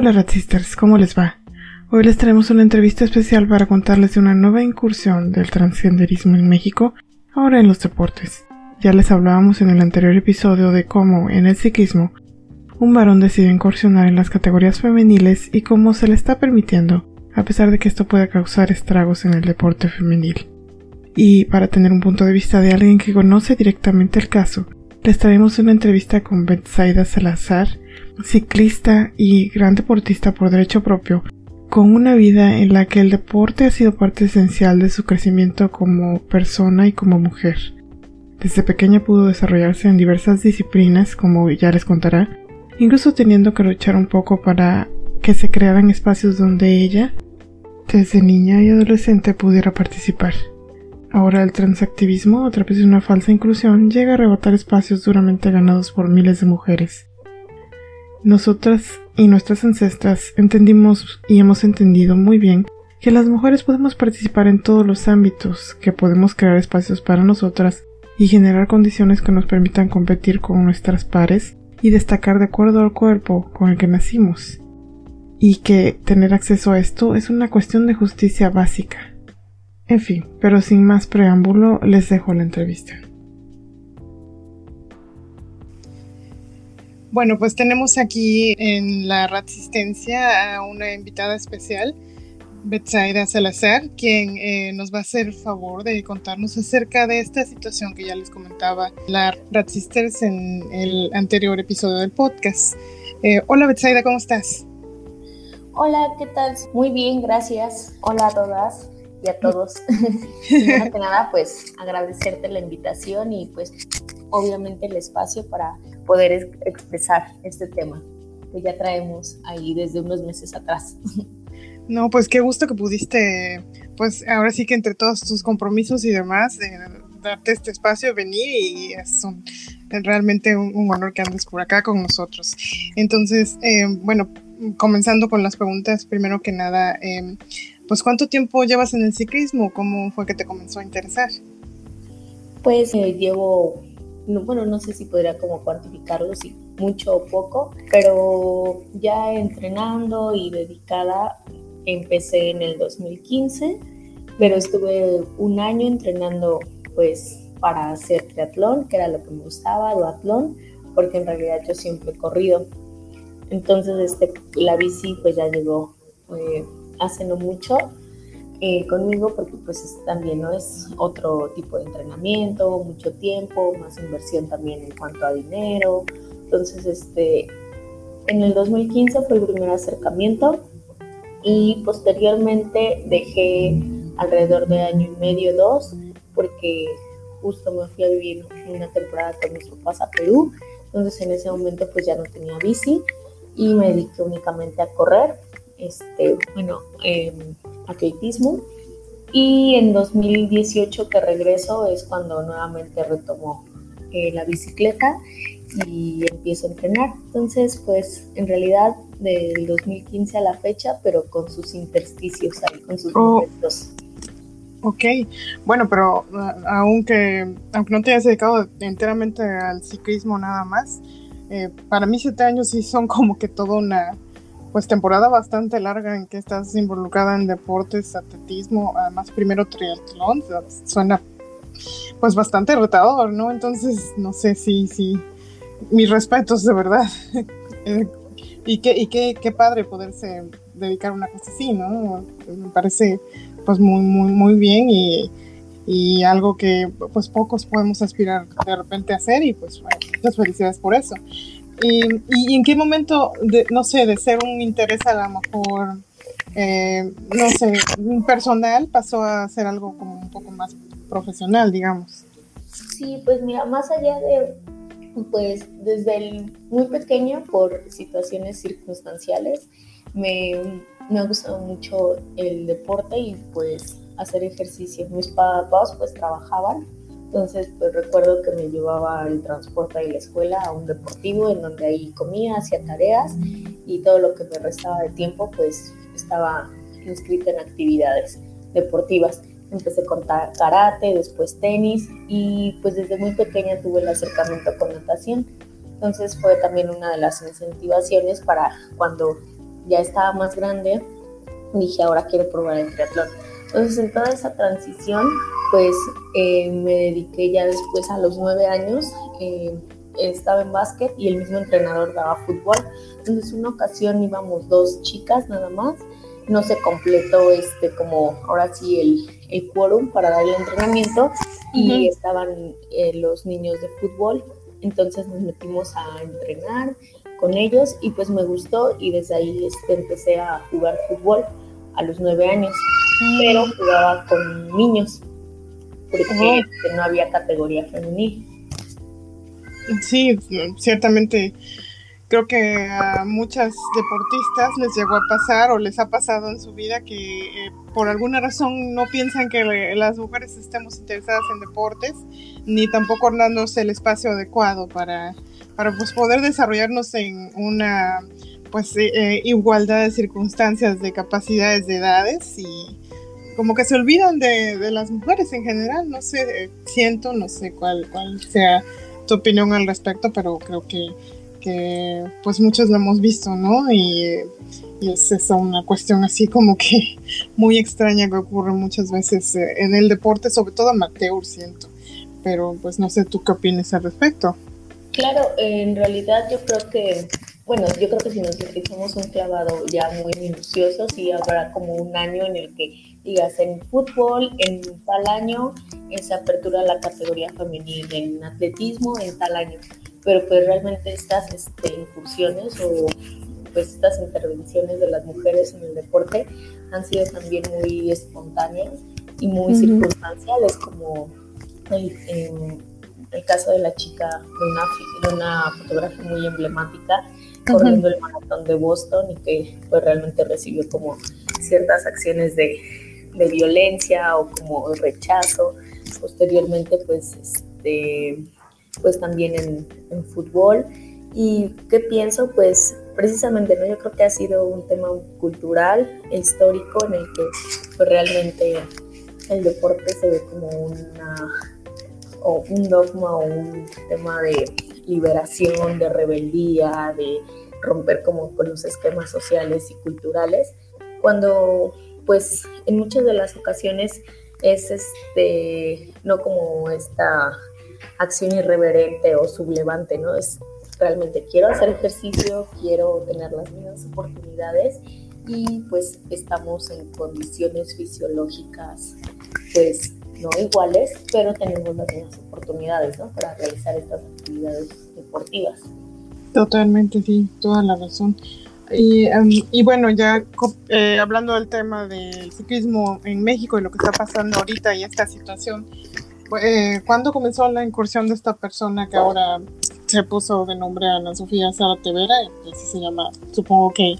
Hola Ratsisters, ¿cómo les va? Hoy les traemos una entrevista especial para contarles de una nueva incursión del transgenderismo en México, ahora en los deportes. Ya les hablábamos en el anterior episodio de cómo, en el ciclismo, un varón decide incursionar en las categorías femeniles y cómo se le está permitiendo, a pesar de que esto pueda causar estragos en el deporte femenil. Y para tener un punto de vista de alguien que conoce directamente el caso, les traemos una entrevista con Betsaida Salazar, ciclista y gran deportista por derecho propio, con una vida en la que el deporte ha sido parte esencial de su crecimiento como persona y como mujer. Desde pequeña pudo desarrollarse en diversas disciplinas, como ya les contará, incluso teniendo que luchar un poco para que se crearan espacios donde ella, desde niña y adolescente, pudiera participar. Ahora el transactivismo, a través de una falsa inclusión, llega a arrebatar espacios duramente ganados por miles de mujeres. Nosotras y nuestras ancestras entendimos y hemos entendido muy bien que las mujeres podemos participar en todos los ámbitos, que podemos crear espacios para nosotras y generar condiciones que nos permitan competir con nuestras pares y destacar de acuerdo al cuerpo con el que nacimos. Y que tener acceso a esto es una cuestión de justicia básica. En fin, pero sin más preámbulo, les dejo la entrevista. Bueno, pues tenemos aquí en la Resistencia a una invitada especial, Betsaida Salazar, quien eh, nos va a hacer el favor de contarnos acerca de esta situación que ya les comentaba la Ratsisters en el anterior episodio del podcast. Eh, hola Betsaida, ¿cómo estás? Hola, ¿qué tal? Muy bien, gracias. Hola a todas y a todos. Primero que nada, pues agradecerte la invitación y pues obviamente el espacio para poder expresar este tema que ya traemos ahí desde unos meses atrás. No, pues qué gusto que pudiste, pues ahora sí que entre todos tus compromisos y demás, eh, darte este espacio, venir y es realmente un, honor que andes por acá con nosotros. Entonces, eh, bueno, comenzando con las preguntas, primero que nada, eh, pues ¿cuánto tiempo llevas en el ciclismo? ¿Cómo fue que te comenzó a interesar? Pues llevo, bueno, no sé si podría como cuantificarlo, si mucho o poco, pero ya entrenando y dedicada empecé en el 2015, pero estuve un año entrenando pues para hacer triatlón, que era lo que me gustaba, duatlón, porque en realidad yo siempre he corrido. Entonces este, la bici pues ya llegó eh, hace no mucho eh, conmigo porque pues también no es otro tipo de entrenamiento, mucho tiempo, más inversión también en cuanto a dinero. Entonces este, en el 2015 fue el primer acercamiento y posteriormente dejé alrededor de año y medio, dos, porque justo me fui a vivir una temporada con mis papás a Perú, entonces en ese momento pues ya no tenía bici y me dediqué únicamente a correr, este, bueno, eh, atletismo. Y en 2018 que regreso es cuando nuevamente retomo eh, la bicicleta y empiezo a entrenar. Entonces, pues en realidad del 2015 a la fecha, pero con sus intersticios ahí, con sus oh. momentos. Ok, bueno, pero uh, aunque, aunque no te hayas dedicado enteramente al ciclismo nada más, eh, para mí siete años sí son como que toda una pues temporada bastante larga en que estás involucrada en deportes, atletismo, además primero triatlón, suena pues bastante retador, ¿no? Entonces, no sé si, si, mis respetos de verdad. Eh, y qué, y qué, qué padre poderse dedicar a una cosa así, ¿no? Me parece pues muy, muy, muy bien y, y algo que pues pocos podemos aspirar de repente a hacer y pues muchas felicidades por eso. Y, y, en qué momento, de, no sé, de ser un interés a lo mejor, eh, no sé, personal, pasó a ser algo como un poco más profesional, digamos? Sí, pues mira, más allá de pues desde el muy pequeño, por situaciones circunstanciales, me, me ha gustado mucho el deporte y pues hacer ejercicio. Mis papás pues trabajaban, entonces pues recuerdo que me llevaba el transporte de la escuela a un deportivo en donde ahí comía, hacía tareas y todo lo que me restaba de tiempo pues estaba inscrita en actividades deportivas. Empecé con karate, después tenis y pues desde muy pequeña tuve el acercamiento con natación. Entonces fue también una de las incentivaciones para cuando ya estaba más grande, dije, ahora quiero probar el triatlón. Entonces, en toda esa transición, pues eh, me dediqué ya después a los nueve años. Eh, estaba en básquet y el mismo entrenador daba fútbol. Entonces, una ocasión íbamos dos chicas nada más. No se completó este como ahora sí el, el quórum para dar el entrenamiento y estaban eh, los niños de fútbol. Entonces nos metimos a entrenar con ellos y pues me gustó y desde ahí este, empecé a jugar fútbol a los nueve años, pero jugaba con niños porque no había categoría femenil. Sí, ciertamente creo que a muchas deportistas les llegó a pasar o les ha pasado en su vida que eh, por alguna razón no piensan que las mujeres estemos interesadas en deportes ni tampoco dándose el espacio adecuado para, para pues, poder desarrollarnos en una pues eh, eh, igualdad de circunstancias, de capacidades, de edades y como que se olvidan de, de las mujeres en general, no sé, siento, no sé cuál, cuál sea tu opinión al respecto, pero creo que que pues muchos lo hemos visto, ¿no? Y, es esa una cuestión así como que muy extraña que ocurre muchas veces eh, en el deporte, sobre todo amateur, siento. Pero pues no sé tú qué opinas al respecto. Claro, en realidad yo creo que, bueno, yo creo que si nos fijamos un clavado ya muy minucioso, sí habrá como un año en el que digas en fútbol, en tal año se apertura la categoría femenil, en atletismo, en tal año. Pero pues realmente estas este, incursiones o pues estas intervenciones de las mujeres en el deporte han sido también muy espontáneas y muy circunstanciales, como el, el, caso de la chica de una, de una fotografía muy emblemática corriendo el maratón de Boston y que pues realmente recibió como ciertas acciones de, de violencia o como rechazo. Posteriormente pues este pues también en, fútbol. ¿Y qué pienso? Pues precisamente, ¿no? Yo creo que ha sido un tema cultural, histórico, en el que pues, realmente el deporte se ve como una, o un dogma o un tema de liberación, de rebeldía, de romper como con los esquemas sociales y culturales, cuando pues en muchas de las ocasiones es este, no como esta acción irreverente o sublevante, ¿no? Es realmente quiero hacer ejercicio, quiero tener las mismas oportunidades y pues estamos en condiciones fisiológicas pues no iguales, pero tenemos las mismas oportunidades, ¿no? Para realizar estas actividades deportivas. Totalmente, sí, toda la razón. Y, em, y bueno, ya eh, hablando del tema del ciclismo en México y lo que está pasando ahorita y esta situación eh, ¿Cuándo comenzó la incursión de esta persona que ahora se puso de nombre Ana Sofía Sara Tevera, que así se llama, supongo que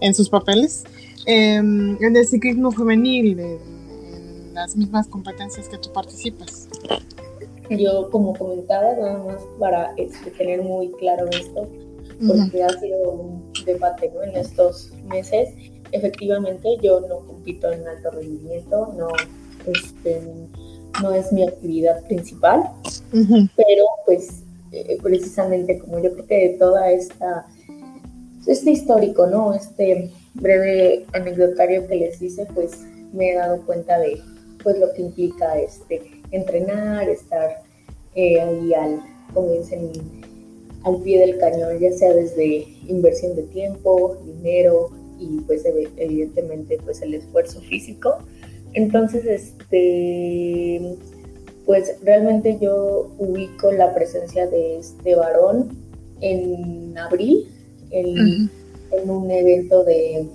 en sus papeles, em, en el ciclismo femenil, en, las mismas competencias que tú participas? Yo, como comentaba, nada más para este, tener muy claro esto, porque ha sido un debate ¿no? en estos meses. Efectivamente, yo no compito en alto rendimiento, no. Este, no es mi actividad principal, pero pues eh, precisamente como yo creo que de toda esta, este histórico, ¿no? Este breve anecdotario que les hice, pues me he dado cuenta de pues lo que implica este entrenar, estar eh, ahí al, dicen, al pie del cañón, ya sea desde inversión de tiempo, dinero y pues evidentemente pues el esfuerzo físico entonces, este, pues realmente yo ubico la presencia de este varón en abril, en, un evento de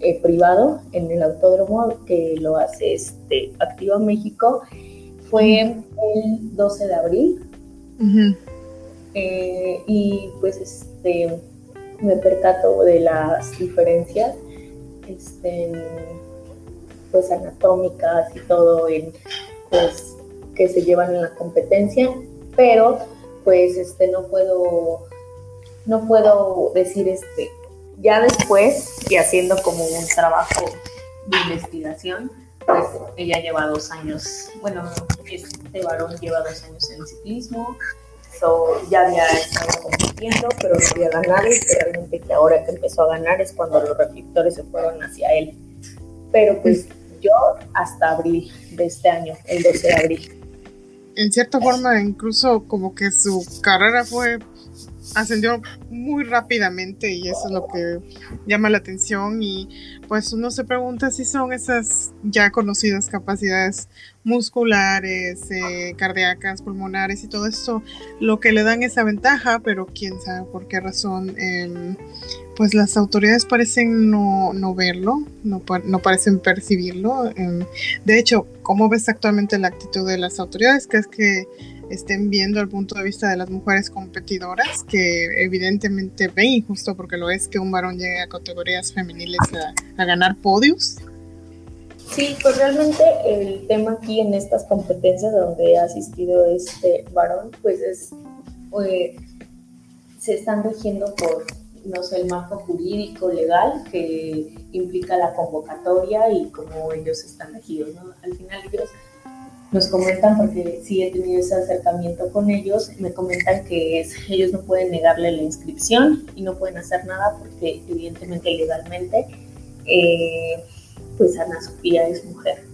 eh, privado en el autódromo que lo hace este Activa México. Fue el 12 de abril. Eh, y pues este me percato de las diferencias. Este, pues anatómicas y todo en, pues, que se llevan en la competencia, pero pues este no puedo no puedo decir este ya después y haciendo como un trabajo de investigación pues ella lleva dos años bueno este varón lleva dos años en ciclismo empezó, ya había estado compitiendo, pero no había ganado y realmente que ahora que empezó a ganar es cuando los reflectores se fueron hacia él. Pero pues yo hasta abril de este año, el 12 de abril. En cierta forma, incluso como que su carrera fue ascendió muy rápidamente y eso es lo que llama la atención y pues uno se pregunta si son esas ya conocidas capacidades musculares, eh, cardíacas, pulmonares y todo eso lo que le dan esa ventaja, pero quién sabe por qué razón em, pues las autoridades parecen no, no verlo, no, no, parecen percibirlo. Em, de hecho, ¿cómo ves actualmente la actitud de las autoridades? que es que estén viendo el punto de vista de las mujeres competidoras, que evidentemente ven injusto porque lo es que un varón llegue a categorías femeniles a, ganar podios. Sí, pues realmente el tema aquí en estas competencias donde ha asistido este varón, pues es, eh, se están regiendo por, no sé, el marco jurídico, legal, que implica la convocatoria y cómo ellos están regidos, ¿no? Al final ellos nos comentan, porque sí he tenido ese acercamiento con ellos, me comentan que es, ellos no pueden negarle la inscripción y no pueden hacer nada porque evidentemente legalmente, eh, pues Ana Sofía es mujer,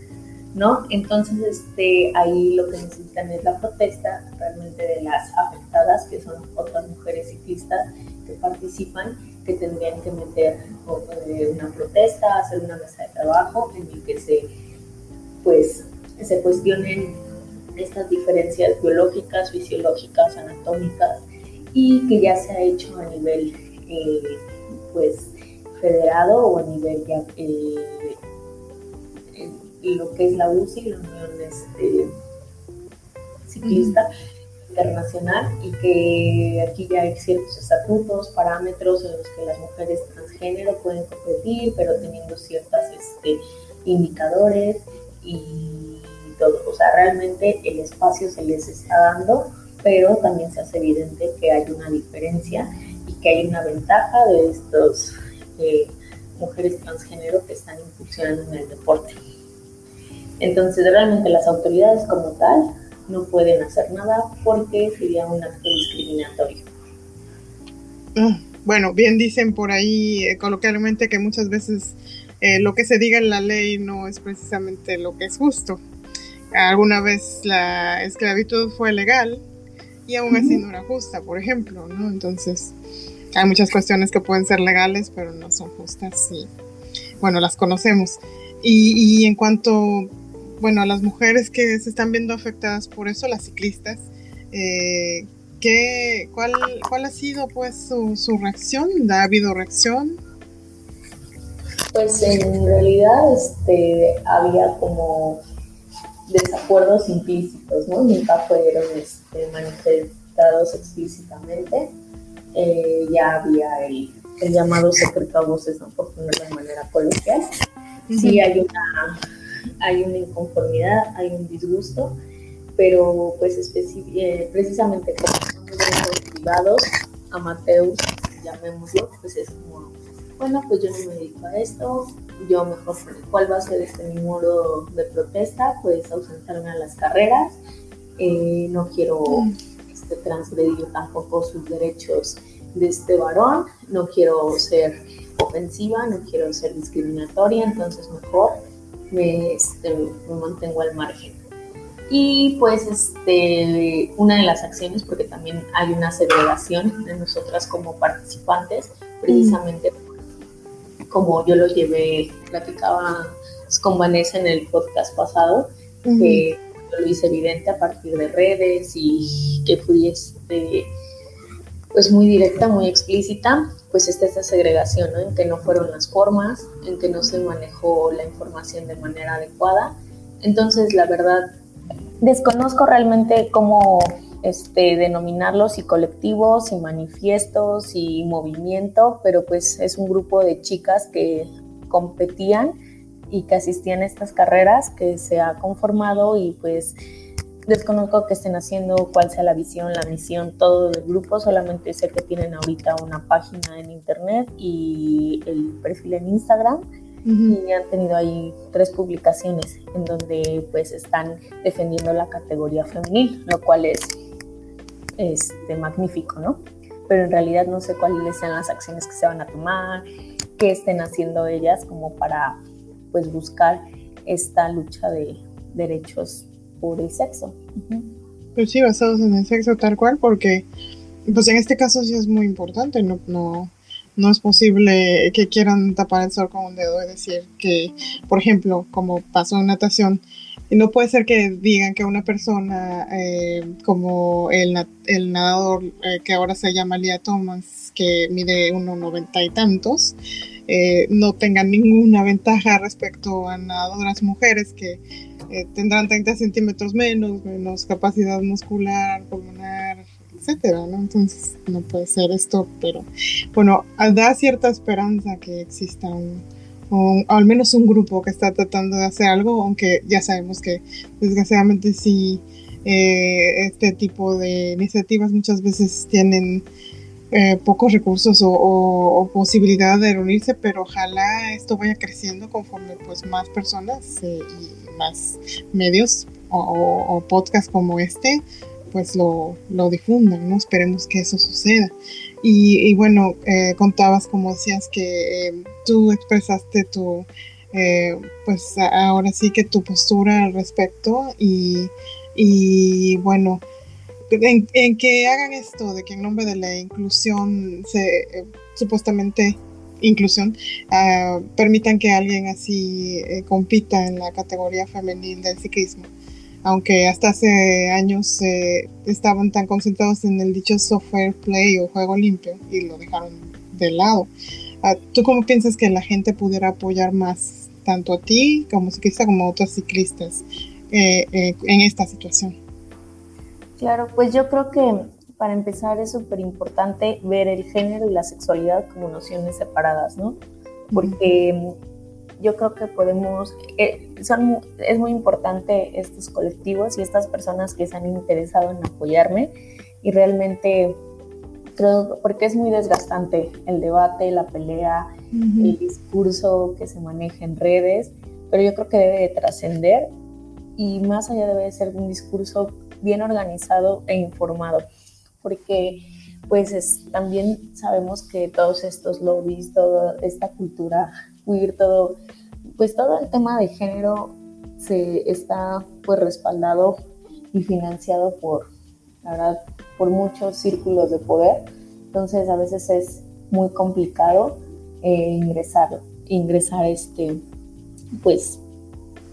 ¿no? Entonces, este, ahí lo que necesitan es la protesta realmente de las afectadas, que son otras mujeres ciclistas que participan, que tendrían que meter eh, una protesta, hacer una mesa de trabajo en el que se, pues, que se cuestionen estas diferencias biológicas, fisiológicas, anatómicas y que ya se ha hecho a nivel eh, pues federado o a nivel ya eh, en lo que es la UCI, la Unión este, Ciclista Internacional, y que aquí ya hay ciertos estatutos, parámetros en los que las mujeres transgénero pueden competir, pero teniendo ciertos este, indicadores y todo. O sea, realmente el espacio se les está dando, pero también se hace evidente que hay una diferencia y que hay una ventaja de estos eh, mujeres transgénero que están incursionando en el deporte. Entonces, realmente las autoridades como tal no pueden hacer nada porque sería un acto discriminatorio. Mm, bueno, bien dicen por ahí eh, coloquialmente que muchas veces eh, lo que se diga en la ley no es precisamente lo que es justo. Alguna vez la esclavitud fue legal y aún así no era justa, por ejemplo, ¿no? Entonces, hay muchas cuestiones que pueden ser legales, pero no son justas y, bueno, las conocemos. Y, en cuanto, bueno, a las mujeres que se están viendo afectadas por eso, las ciclistas, eh, ¿qué, cuál, ¿cuál ha sido, pues, su, su reacción? ¿Ha habido reacción? Pues en realidad este, había como desacuerdos implícitos, ¿no? Nunca fueron este, manifestados explícitamente. Eh, ya había el, llamado secreto a voces, ¿no? Por ponerlo de manera coloquial. Sí hay una, hay una inconformidad, hay un disgusto, pero pues eh, precisamente como son grupos privados, amateurs, llamémoslo, pues es como bueno, pues yo no me dedico a esto, yo mejor, ¿cuál va a ser este mi modo de protesta? Pues ausentarme a las carreras, eh, no quiero este, transgredir tampoco sus derechos de este varón, no quiero ser ofensiva, no quiero ser discriminatoria, entonces mejor me, este, me mantengo al margen. Y pues este, una de las acciones, porque también hay una segregación de nosotras como participantes, precisamente como yo lo llevé, platicaba con Vanessa en el podcast pasado, que yo lo hice evidente a partir de redes y que fui este, pues muy directa, muy explícita, pues está esta segregación, ¿no? En que no fueron las formas, en que no se manejó la información de manera adecuada. Entonces, la verdad, desconozco realmente cómo este, denominarlos y colectivos y manifiestos y movimiento, pero pues es un grupo de chicas que competían y que asistían a estas carreras que se ha conformado y pues desconozco que estén haciendo, cuál sea la visión, la misión, todo el grupo, solamente sé que tienen ahorita una página en internet y el perfil en Instagram y han tenido ahí tres publicaciones en donde pues están defendiendo la categoría femenil, lo cual es este, magnífico, ¿no? Pero en realidad no sé cuáles sean las acciones que se van a tomar, qué estén haciendo ellas como para pues buscar esta lucha de derechos por el sexo. Pues sí, basados en el sexo tal cual, porque pues en este caso sí es muy importante, no, no, no es posible que quieran tapar el sol con un dedo y decir que, por ejemplo, como pasó en natación, no puede ser que digan que una persona eh, como el, nadador eh, que ahora se llama Lia Thomas, que mide 1,90 y tantos, eh, no tenga ninguna ventaja respecto a nadadoras mujeres que tendrán 30 centímetros menos, menos capacidad muscular, pulmonar, etcétera, ¿no? Entonces no puede ser esto, pero bueno, da cierta esperanza que exista un, o al menos un grupo que está tratando de hacer algo, aunque ya sabemos que desgraciadamente sí, eh, este tipo de iniciativas muchas veces tienen eh, pocos recursos o, posibilidad de reunirse, pero ojalá esto vaya creciendo conforme pues más personas eh, y más medios o, o podcasts como este pues lo, lo difundan, ¿no? Esperemos que eso suceda. Y, bueno, eh, contabas, como decías, que eh, tú expresaste tu, eh, pues ahora sí que tu postura al respecto y, y bueno, en, que hagan esto, de que en nombre de la inclusión, se, supuestamente inclusión, ah, permitan que alguien así compita en la categoría femenil del ciclismo aunque hasta hace años eh, estaban tan concentrados en el dicho software play o juego limpio y lo dejaron de lado. Ah, ¿Tú cómo piensas que la gente pudiera apoyar más tanto a ti como ciclista como a otros ciclistas eh, eh, en esta situación? Claro, pues yo creo que para empezar es súper importante ver el género y la sexualidad como nociones separadas, ¿no? Porque yo creo que podemos, eh, son, es muy importante estos colectivos y estas personas que se han interesado en apoyarme. Y realmente creo, porque es muy desgastante el debate, la pelea, el discurso que se maneja en redes, pero yo creo que debe de trascender y más allá debe de ser un discurso bien organizado e informado, porque pues también sabemos que todos estos lobbies, toda esta cultura todo, pues todo el tema de género se está pues respaldado y financiado por, la verdad, por muchos círculos de poder. Entonces a veces es muy complicado eh, ingresar, ingresar este, pues,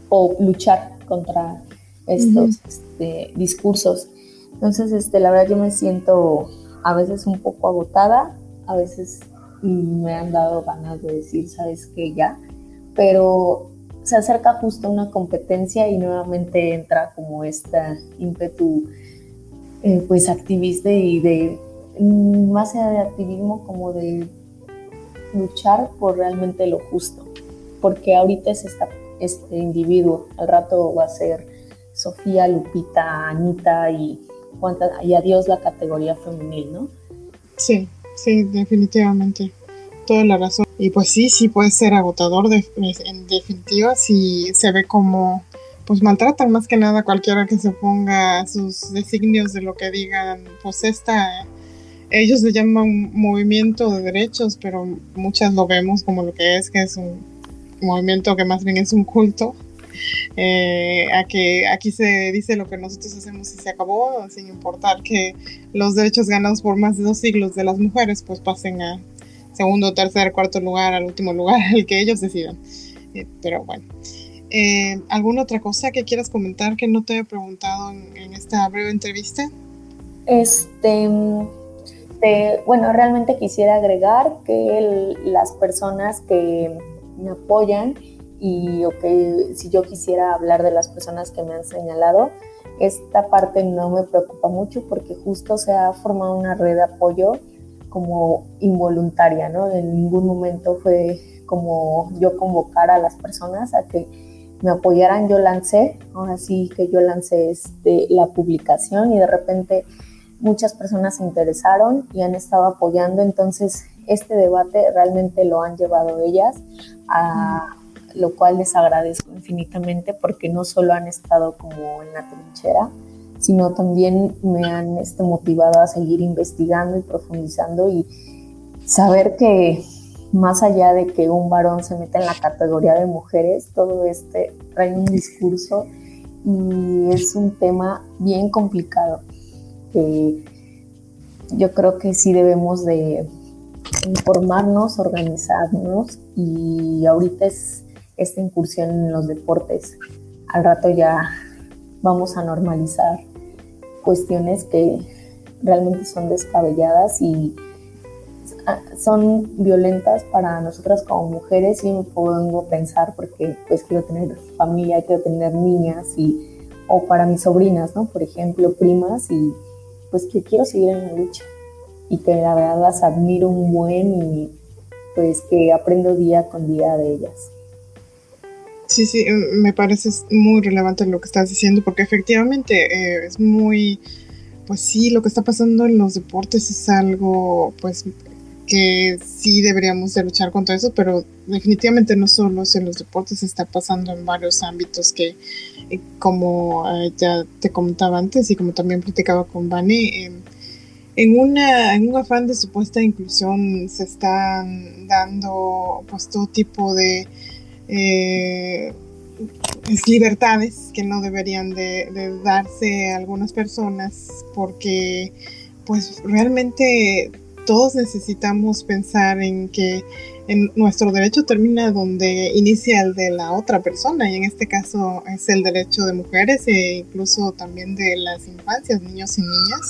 o luchar contra estos este, discursos. Entonces, este, la verdad yo me siento a veces un poco agotada, a veces me han dado ganas de decir, sabes que ya, pero se acerca justo una competencia y nuevamente entra como esta ímpetu eh, pues activista y de más allá de activismo como de luchar por realmente lo justo. Porque ahorita es esta, este individuo. Al rato va a ser Sofía, Lupita, Anita y, y adiós la categoría femenil, ¿no? Sí, Sí, definitivamente. Toda la razón. Y pues sí, sí puede ser agotador en definitiva si se ve como pues maltratan más que nada cualquiera que se ponga sus designios de lo que digan. Pues esta, ellos le llaman movimiento de derechos, pero muchas lo vemos como lo que es, que es un movimiento que más bien es un culto eh, a que aquí se dice lo que nosotros hacemos y se acabó, sin importar que los derechos ganados por más de dos siglos de las mujeres pues pasen a segundo, tercer, cuarto lugar, al último lugar, el que ellos decidan. Eh, pero bueno. Eh, ¿Alguna otra cosa que quieras comentar que no te he preguntado en, esta breve entrevista? Este, bueno, realmente quisiera agregar que las personas que me apoyan y que si yo quisiera hablar de las personas que me han señalado, esta parte no me preocupa mucho porque justo se ha formado una red de apoyo como involuntaria, ¿no? En ningún momento fue como yo convocar a las personas a que me apoyaran, yo lancé, ahora sí que yo lancé este, la publicación y de repente muchas personas se interesaron y han estado apoyando, entonces este debate realmente lo han llevado ellas a, lo cual les agradezco infinitamente porque no solo han estado como en la trinchera, sino también me han este, motivado a seguir investigando y profundizando y saber que más allá de que un varón se meta en la categoría de mujeres, todo este trae un discurso y es un tema bien complicado. yo creo que sí debemos de informarnos, organizarnos y ahorita es esta incursión en los deportes. Al rato ya vamos a normalizar cuestiones que realmente son descabelladas y ah, son violentas para nosotras como mujeres y me pongo a pensar porque pues quiero tener familia, quiero tener niñas y o para mis sobrinas, ¿no? Por ejemplo, primas y pues que quiero seguir en la lucha y que la verdad las admiro un buen y pues que aprendo día con día de ellas. Sí, sí, me parece muy relevante lo que estás diciendo porque efectivamente eh, es muy, pues sí, lo que está pasando en los deportes es algo, pues que sí deberíamos de luchar contra eso, pero definitivamente no solo en los deportes, está pasando en varios ámbitos que, eh, como eh, ya te comentaba antes y como también platicaba con Vani, em, en, una, en un afán de supuesta inclusión se están dando pues todo tipo de eh, libertades que no deberían de, darse a algunas personas porque pues realmente todos necesitamos pensar en que en nuestro derecho termina donde inicia el de la otra persona y en este caso es el derecho de mujeres e incluso también de las infancias, niños y niñas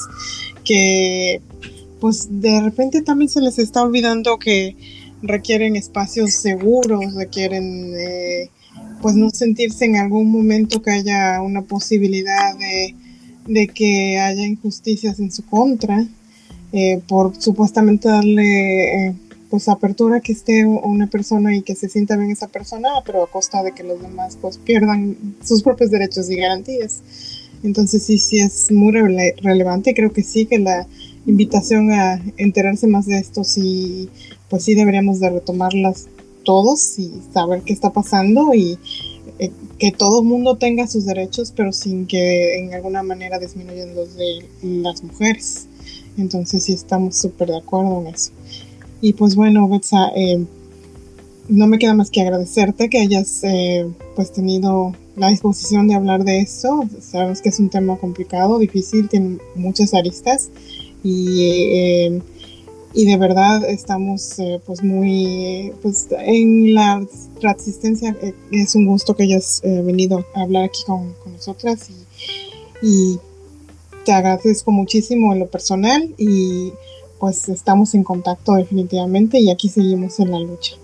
que pues de repente también se les está olvidando que requieren espacios seguros, requieren eh, pues no sentirse en algún momento que haya una posibilidad de, que haya injusticias en su contra, eh, por supuestamente darle eh, pues apertura que esté una persona y que se sienta bien esa persona, pero a costa de que los demás pues pierdan sus propios derechos y garantías. Entonces sí, sí es muy relevante. Creo que sí, que la invitación a enterarse más de esto, sí, pues sí deberíamos de retomarlas todos y saber qué está pasando y eh, que todo el mundo tenga sus derechos, pero sin que en alguna manera disminuyan los de las mujeres. Entonces sí estamos súper de acuerdo en eso. Y pues bueno, Betsa, eh, no me queda más que agradecerte que hayas eh, pues tenido la disposición de hablar de eso. Sabes que es un tema complicado, difícil, tiene muchas aristas y, eh, y de verdad estamos eh, pues muy pues en la resistencia es un gusto que hayas venido a hablar aquí con, nosotras y, y te agradezco muchísimo en lo personal y pues estamos en contacto definitivamente y aquí seguimos en la lucha.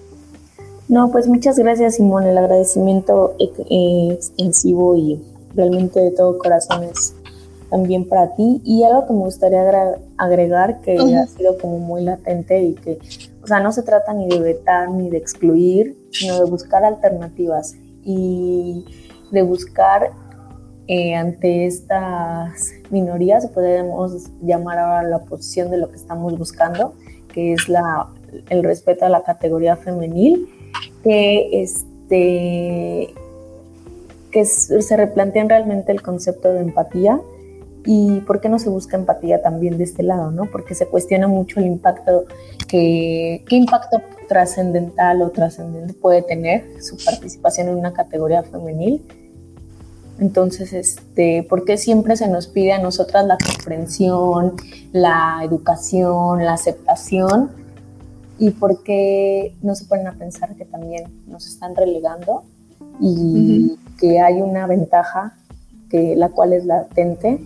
No, pues muchas gracias Simón, el agradecimiento eh, extensivo y realmente de todo corazón es también para ti. Y algo que me gustaría agregar que ha sido como muy latente y que, o sea, no se trata ni de vetar ni de excluir, sino de buscar alternativas y de buscar eh, ante estas minorías, podemos llamar ahora la posición de lo que estamos buscando, que es la, el respeto a la categoría femenil que, este, que se replantean realmente el concepto de empatía y por qué no se busca empatía también de este lado, ¿no? Porque se cuestiona mucho el impacto que, qué impacto trascendental o trascendente puede tener su participación en una categoría femenil. Entonces, este, ¿por qué siempre se nos pide a nosotras la comprensión, la educación, la aceptación y por qué no se ponen a pensar que también nos están relegando y que hay una ventaja que la cual es latente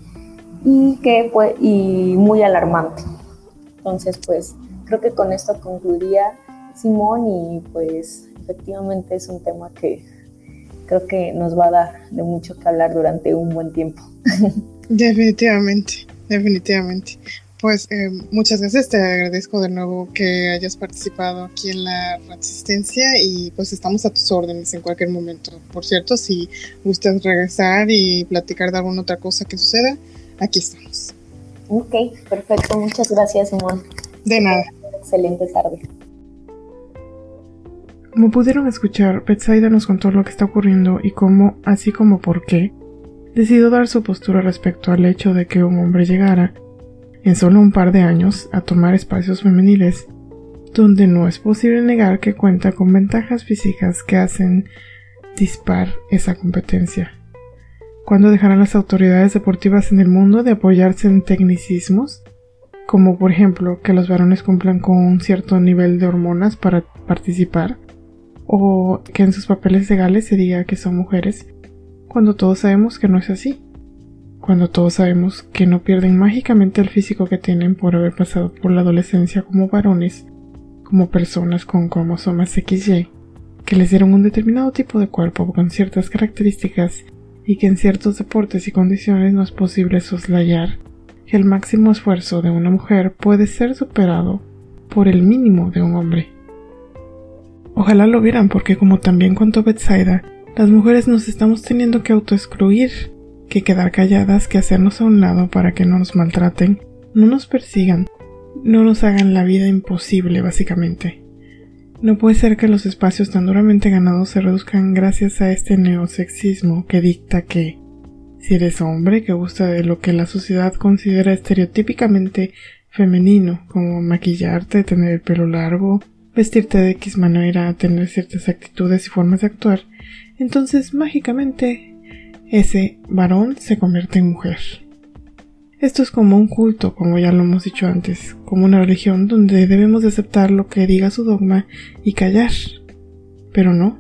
y que pues, y muy alarmante. Entonces, pues creo que con esto concluiría Simón y pues efectivamente es un tema que creo que nos va a dar de mucho que hablar durante un buen tiempo. Definitivamente, definitivamente. Pues eh, muchas gracias, te agradezco de nuevo que hayas participado aquí en la Resistencia y pues estamos a tus órdenes en cualquier momento. Por cierto, si gustas regresar y platicar de alguna otra cosa que suceda, aquí estamos. Ok, perfecto, muchas gracias Simón. De nada. Excelente tarde. Como pudieron escuchar, Betsaida nos contó lo que está ocurriendo y cómo, así como por qué, decidió dar su postura respecto al hecho de que un hombre llegara, en solo un par de años, a tomar espacios femeniles, donde no es posible negar que cuenta con ventajas físicas que hacen dispar esa competencia. ¿Cuándo dejarán las autoridades deportivas en el mundo de apoyarse en tecnicismos? Como por ejemplo que los varones cumplan con un cierto nivel de hormonas para participar, o que en sus papeles legales se diga que son mujeres, cuando todos sabemos que no es así. Cuando todos sabemos que no pierden mágicamente el físico que tienen por haber pasado por la adolescencia como varones, como personas con cromosomas XY, que les dieron un determinado tipo de cuerpo con ciertas características y que en ciertos deportes y condiciones no es posible soslayar que el máximo esfuerzo de una mujer puede ser superado por el mínimo de un hombre. Ojalá lo vieran porque como también contó Betsaida, las mujeres nos estamos teniendo que autoexcluir, que quedar calladas, que hacernos a un lado para que no nos maltraten, no nos persigan, no nos hagan la vida imposible básicamente. No puede ser que los espacios tan duramente ganados se reduzcan gracias a este neosexismo que dicta que si eres hombre que gusta de lo que la sociedad considera estereotípicamente femenino, como maquillarte, tener el pelo largo, vestirte de X manera, tener ciertas actitudes y formas de actuar, entonces mágicamente ese varón se convierte en mujer. Esto es como un culto, como ya lo hemos dicho antes, como una religión donde debemos aceptar lo que diga su dogma y callar. Pero no,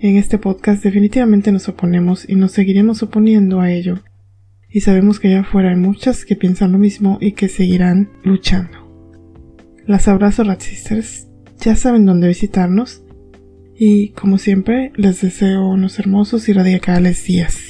en este podcast definitivamente nos oponemos y nos seguiremos oponiendo a ello. Y sabemos que allá afuera hay muchas que piensan lo mismo y que seguirán luchando. Las abrazo Rat Sisters, ya saben dónde visitarnos y como siempre les deseo unos hermosos y radicales días.